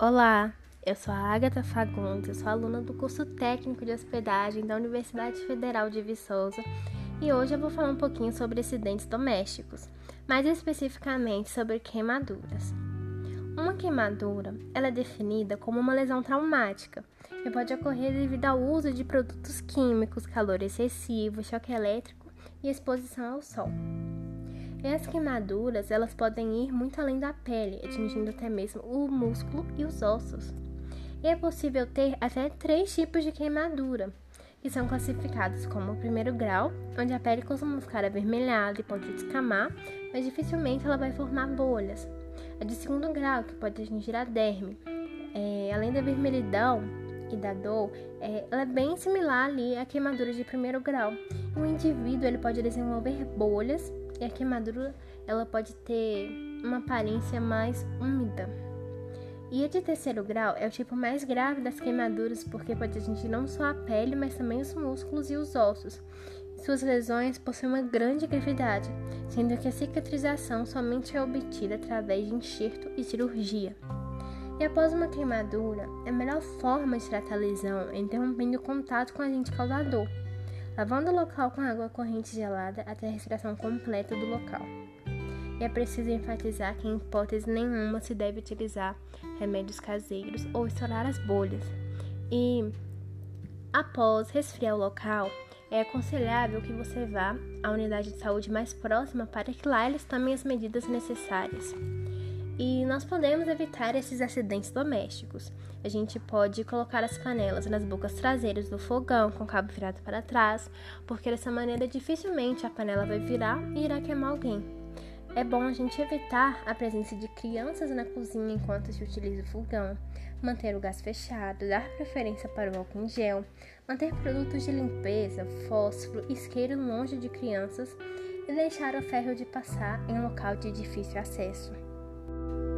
Olá, eu sou a Agatha Fagundes, sou aluna do curso técnico de hospedagem da Universidade Federal de Viçosa e hoje eu vou falar um pouquinho sobre acidentes domésticos, mais especificamente sobre queimaduras. Uma queimadura ela é definida como uma lesão traumática que pode ocorrer devido ao uso de produtos químicos, calor excessivo, choque elétrico e exposição ao sol. E as queimaduras, elas podem ir muito além da pele, atingindo até mesmo o músculo e os ossos. E é possível ter até três tipos de queimadura, que são classificados como o primeiro grau, onde a pele costuma ficar avermelhada e pode descamar, mas dificilmente ela vai formar bolhas. A de segundo grau, que pode atingir a derme. É, além da vermelhidão e da dor, é, ela é bem similar ali à queimadura de primeiro grau. O indivíduo ele pode desenvolver bolhas e a queimadura ela pode ter uma aparência mais úmida. E a de terceiro grau é o tipo mais grave das queimaduras porque pode atingir não só a pele, mas também os músculos e os ossos. Suas lesões possuem uma grande gravidade, sendo que a cicatrização somente é obtida através de enxerto e cirurgia. E após uma queimadura, a melhor forma de tratar a lesão é interrompendo o contato com o agente causador lavando o local com água corrente gelada até a respiração completa do local. E é preciso enfatizar que, em hipótese nenhuma, se deve utilizar remédios caseiros ou estourar as bolhas. E, após resfriar o local, é aconselhável que você vá à unidade de saúde mais próxima para que lá eles tomem as medidas necessárias. E nós podemos evitar esses acidentes domésticos. A gente pode colocar as panelas nas bocas traseiras do fogão com o cabo virado para trás, porque dessa maneira dificilmente a panela vai virar e irá queimar alguém. É bom a gente evitar a presença de crianças na cozinha enquanto se utiliza o fogão, manter o gás fechado, dar preferência para o álcool em gel, manter produtos de limpeza, fósforo, isqueiro longe de crianças e deixar o ferro de passar em local de difícil acesso. thank you